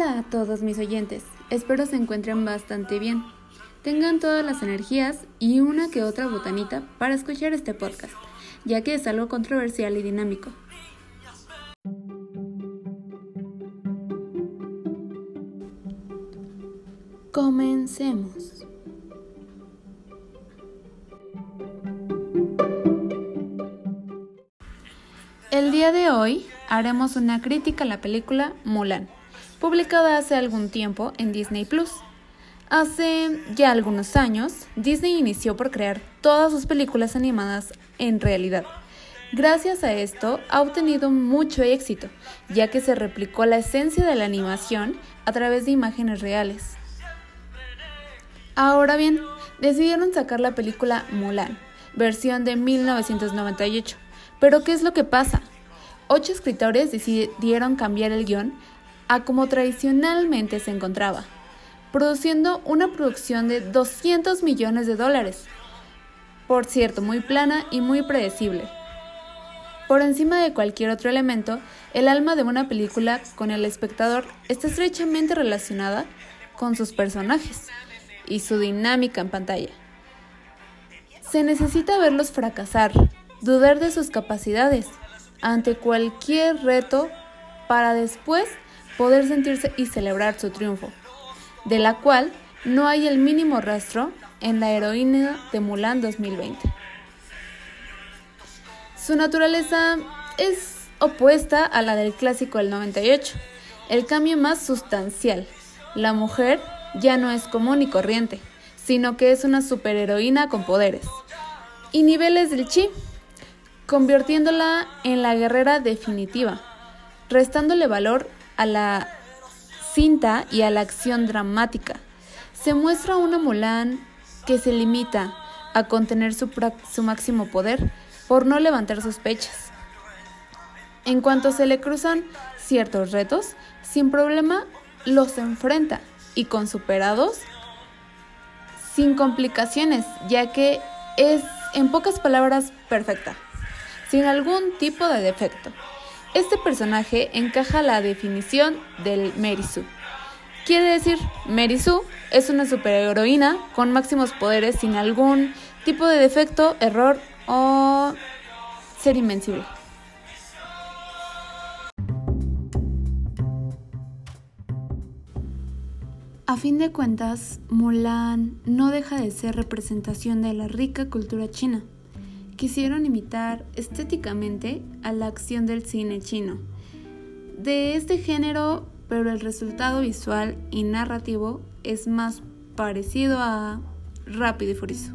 Hola a todos mis oyentes, espero se encuentren bastante bien. Tengan todas las energías y una que otra botanita para escuchar este podcast, ya que es algo controversial y dinámico. Comencemos. El día de hoy haremos una crítica a la película Mulan, publicada hace algún tiempo en Disney Plus. Hace ya algunos años, Disney inició por crear todas sus películas animadas en realidad. Gracias a esto ha obtenido mucho éxito, ya que se replicó la esencia de la animación a través de imágenes reales. Ahora bien, decidieron sacar la película Mulan, versión de 1998. Pero ¿qué es lo que pasa? Ocho escritores decidieron cambiar el guion a como tradicionalmente se encontraba, produciendo una producción de 200 millones de dólares. Por cierto, muy plana y muy predecible. Por encima de cualquier otro elemento, el alma de una película con el espectador está estrechamente relacionada con sus personajes y su dinámica en pantalla. Se necesita verlos fracasar, dudar de sus capacidades ante cualquier reto para después poder sentirse y celebrar su triunfo, de la cual no hay el mínimo rastro en la heroína de Mulan 2020. Su naturaleza es opuesta a la del clásico del 98. El cambio más sustancial. La mujer ya no es común y corriente, sino que es una superheroína con poderes y niveles del chi, convirtiéndola en la guerrera definitiva, restándole valor a la cinta y a la acción dramática. Se muestra una Mulan que se limita a contener su, su máximo poder por no levantar sospechas. En cuanto se le cruzan ciertos retos, sin problema los enfrenta y con superados sin complicaciones, ya que es, en pocas palabras, perfecta, sin algún tipo de defecto. Este personaje encaja la definición del Merisu. Quiere decir, Merisu es una superheroína con máximos poderes sin algún tipo de defecto, error o ser invencible. A fin de cuentas, Mulan no deja de ser representación de la rica cultura china. Quisieron imitar estéticamente a la acción del cine chino. De este género, pero el resultado visual y narrativo es más parecido a Rápido y Furioso.